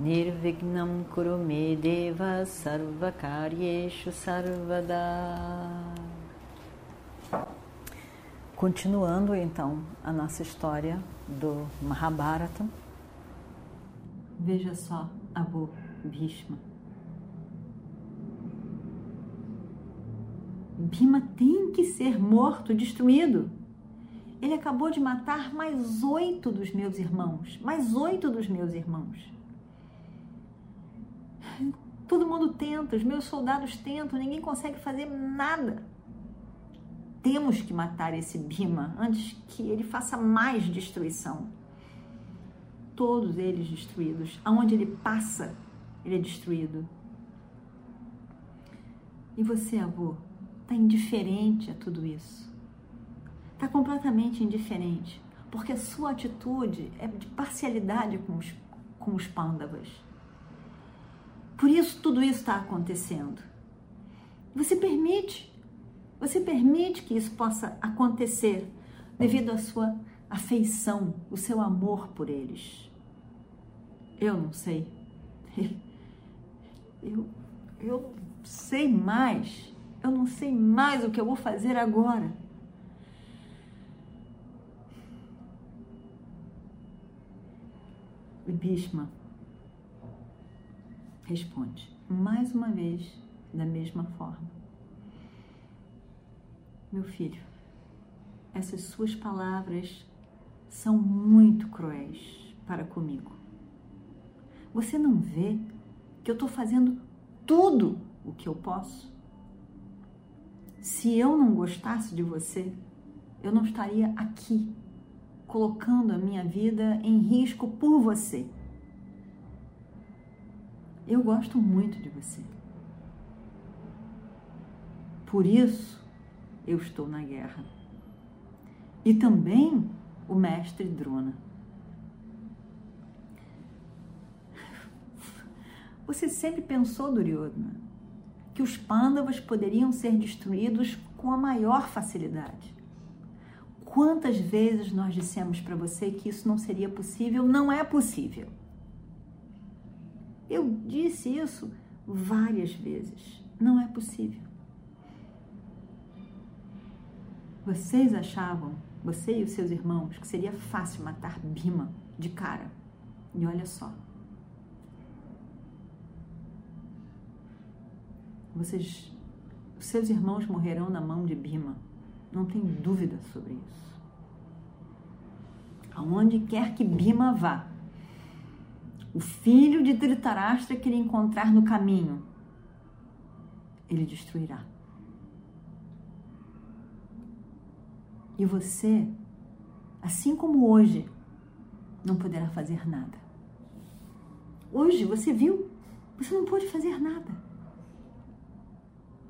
Nirvignam Kurume Deva Sarvakaryeshu Sarvada Continuando então a nossa história do Mahabharata, veja só Abu Bhishma. Bhima tem que ser morto, destruído. Ele acabou de matar mais oito dos meus irmãos, mais oito dos meus irmãos. Todo mundo tenta, os meus soldados tentam, ninguém consegue fazer nada. Temos que matar esse Bima antes que ele faça mais destruição. Todos eles destruídos. Aonde ele passa, ele é destruído. E você, avô, está indiferente a tudo isso. Está completamente indiferente. Porque a sua atitude é de parcialidade com os, com os pândavas. Por isso tudo isso está acontecendo. Você permite, você permite que isso possa acontecer devido à sua afeição, o seu amor por eles. Eu não sei. Eu, eu sei mais. Eu não sei mais o que eu vou fazer agora. O Bhishma responde mais uma vez da mesma forma. Meu filho, essas suas palavras são muito cruéis para comigo. Você não vê que eu estou fazendo tudo o que eu posso? Se eu não gostasse de você, eu não estaria aqui colocando a minha vida em risco por você. Eu gosto muito de você. Por isso, eu estou na guerra. E também o mestre Drona. Você sempre pensou, Duryodhana, que os pândavas poderiam ser destruídos com a maior facilidade. Quantas vezes nós dissemos para você que isso não seria possível? Não é possível. Eu disse isso várias vezes. Não é possível. Vocês achavam, você e os seus irmãos, que seria fácil matar Bima de cara. E olha só. Vocês, os seus irmãos morrerão na mão de Bima. Não tem dúvida sobre isso. Aonde quer que Bima vá, o filho de Dhritarashtra que ele encontrar no caminho, ele destruirá. E você, assim como hoje, não poderá fazer nada. Hoje, você viu? Você não pode fazer nada.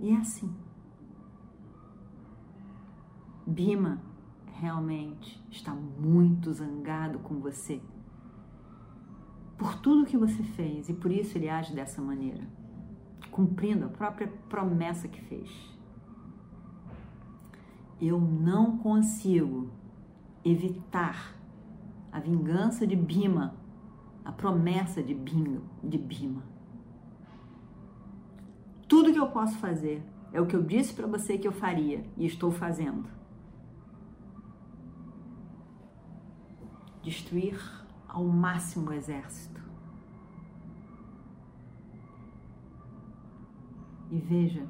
E é assim. Bima realmente está muito zangado com você por tudo que você fez e por isso ele age dessa maneira, cumprindo a própria promessa que fez. Eu não consigo evitar a vingança de Bima, a promessa de Bima, de Bima. Tudo que eu posso fazer é o que eu disse para você que eu faria e estou fazendo. Destruir ao máximo o exército. E veja,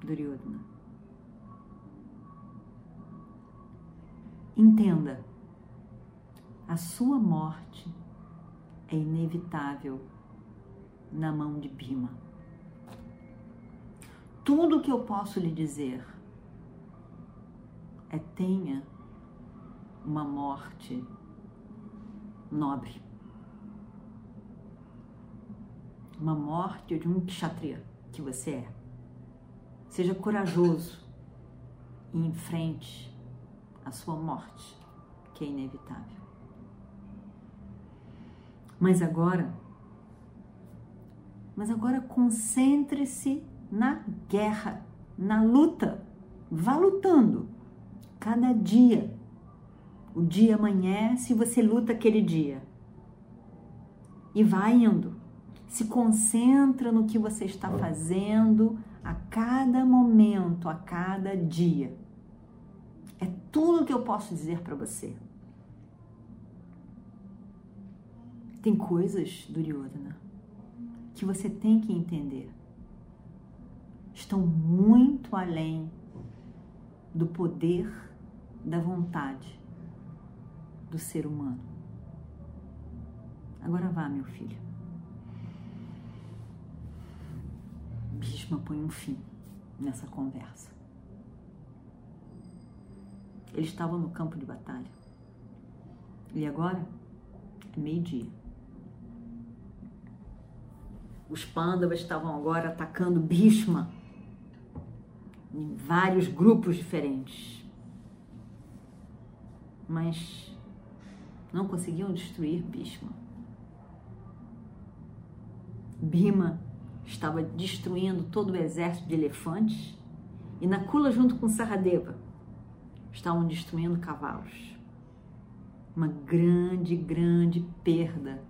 Duryodhana, entenda, a sua morte é inevitável na mão de Bima. Tudo o que eu posso lhe dizer é tenha uma morte nobre. uma morte de um kshatriya que você é. Seja corajoso e enfrente a sua morte, que é inevitável. Mas agora, mas agora concentre-se na guerra, na luta. Vá lutando cada dia. O dia amanhece e você luta aquele dia. E vai indo. Se concentra no que você está fazendo a cada momento, a cada dia. É tudo que eu posso dizer para você. Tem coisas, Duryodhana, que você tem que entender. Estão muito além do poder da vontade do ser humano. Agora vá, meu filho. Bhishma põe um fim nessa conversa. Eles estavam no campo de batalha. E agora é meio-dia. Os Pandavas estavam agora atacando Bhishma em vários grupos diferentes. Mas não conseguiam destruir Bhishma. Bhima estava destruindo todo o exército de elefantes e Nakula junto com Saradeva estavam destruindo cavalos. Uma grande, grande perda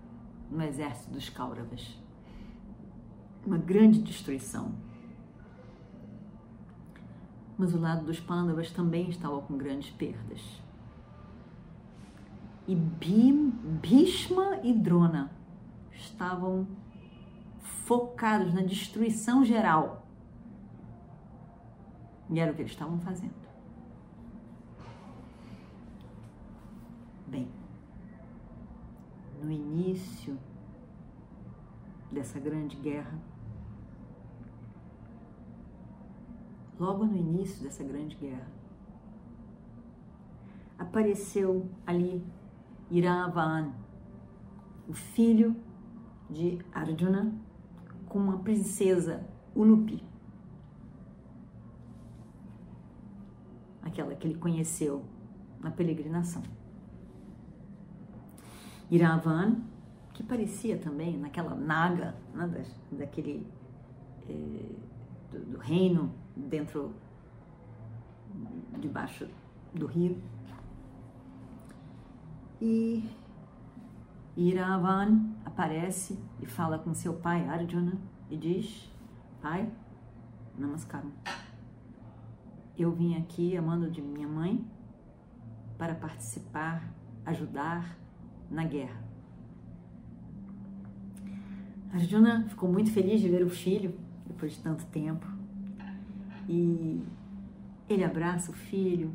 no exército dos Kauravas. Uma grande destruição. Mas o lado dos Pandavas também estava com grandes perdas. E Bhim, Bhishma e Drona estavam focados na destruição geral. E era o que eles estavam fazendo. Bem, no início dessa grande guerra, logo no início dessa grande guerra, apareceu ali Iravan, o filho de Arjuna, com uma princesa Ulupi. Aquela que ele conheceu na peregrinação. Iravan, que parecia também naquela naga, né, daquele é, do, do, reino dentro, debaixo do rio. E Iravan aparece e fala com seu pai Arjuna e diz: Pai, Namaskaram. Eu vim aqui a mando de minha mãe para participar, ajudar na guerra. Arjuna ficou muito feliz de ver o filho depois de tanto tempo. E ele abraça o filho,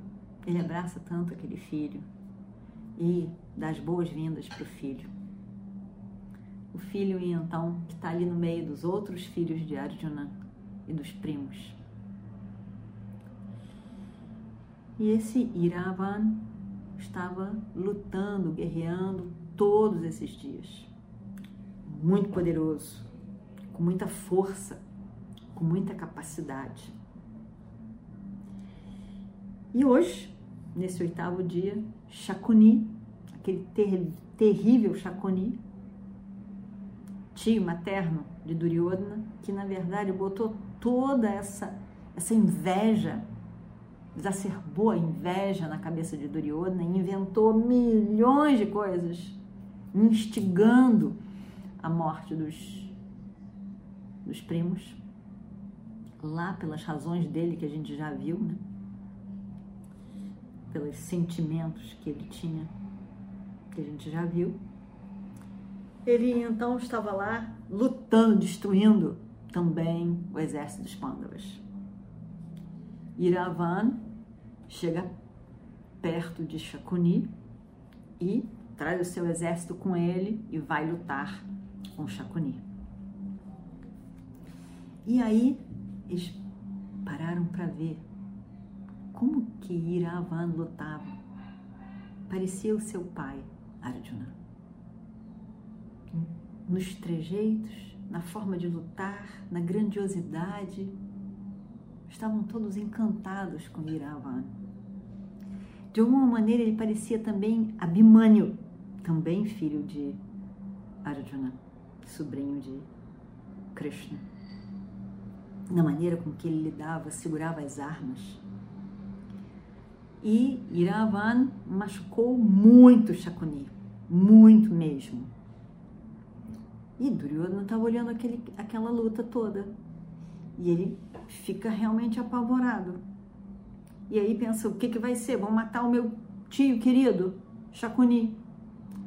ele abraça tanto aquele filho e dá as boas-vindas para o filho. O filho, então, que está ali no meio dos outros filhos de Arjuna e dos primos. E esse Iravan estava lutando, guerreando todos esses dias. Muito poderoso, com muita força, com muita capacidade. E hoje, nesse oitavo dia, Shakuni, aquele ter terrível Shakuni, tio materno de Duryodhana, que na verdade botou toda essa, essa inveja exacerbou a inveja na cabeça de Duryodhana e inventou milhões de coisas, instigando a morte dos, dos primos, lá pelas razões dele que a gente já viu, né? Pelos sentimentos que ele tinha, que a gente já viu. Ele então estava lá lutando, destruindo também o exército dos Pandavas. Iravan chega perto de Shakuni e traz o seu exército com ele e vai lutar com Shakuni. E aí eles pararam para ver como que Iravan lutava. Parecia o seu pai, Arjuna. Nos trejeitos, na forma de lutar, na grandiosidade. Estavam todos encantados com Iravan. De alguma maneira ele parecia também Abhimanyu, também filho de Arjuna, sobrinho de Krishna. Na maneira com que ele lidava, segurava as armas. E Iravan machucou muito Shakuni, muito mesmo. E Duryodhana estava olhando aquele, aquela luta toda. E ele fica realmente apavorado. E aí pensa, o que, que vai ser? Vão matar o meu tio querido, Shakuni.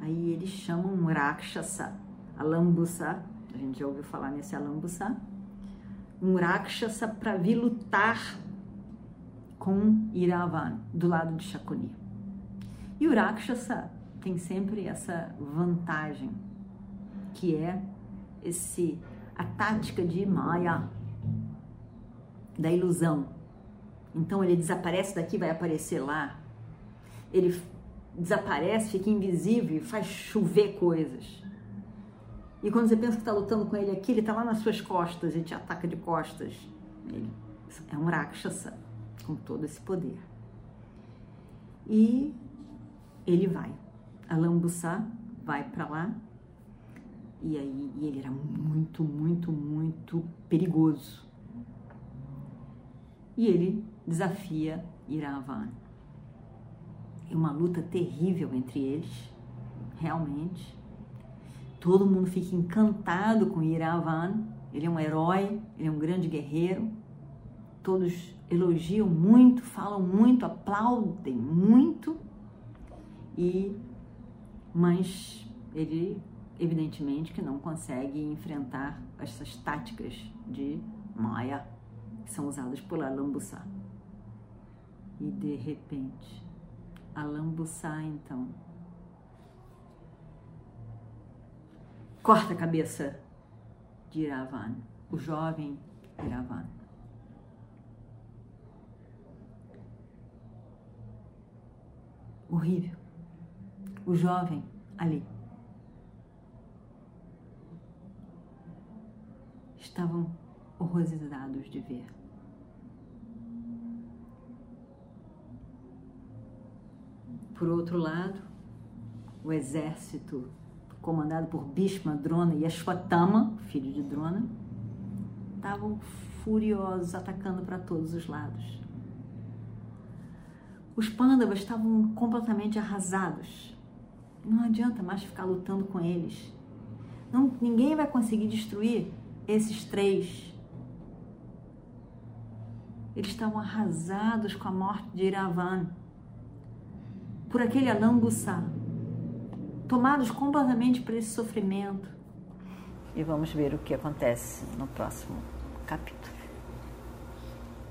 Aí eles chamam um Rakshasa, Alambusa, a gente já ouviu falar nesse Alambusa, um Rakshasa para vir lutar com Iravan, do lado de Shakuni. E o Rakshasa tem sempre essa vantagem, que é esse a tática de Maya, da ilusão. Então ele desaparece daqui, vai aparecer lá. Ele desaparece, fica invisível faz chover coisas. E quando você pensa que está lutando com ele aqui, ele está lá nas suas costas e te ataca de costas. Ele é um Rakshasa com todo esse poder. E ele vai. Alambuçá vai para lá. E aí e ele era muito, muito, muito perigoso. E ele desafia Iravan. É uma luta terrível entre eles, realmente. Todo mundo fica encantado com Iravan. Ele é um herói, ele é um grande guerreiro. Todos elogiam muito, falam muito, aplaudem muito. E mas ele evidentemente que não consegue enfrentar essas táticas de Maya que são usadas por Alambuçá. E de repente, Alambuçá então corta a cabeça de Iravan, o jovem Iravan. Horrível. O jovem ali. Estavam horrorizados de ver. Por outro lado, o exército comandado por Bhishma, Drona e Ashwatthama, filho de Drona, estavam furiosos, atacando para todos os lados. Os Pandavas estavam completamente arrasados. Não adianta mais ficar lutando com eles. Não, ninguém vai conseguir destruir esses três. Eles estavam arrasados com a morte de Iravan por aquele alambuçá, tomados completamente por esse sofrimento. E vamos ver o que acontece no próximo capítulo.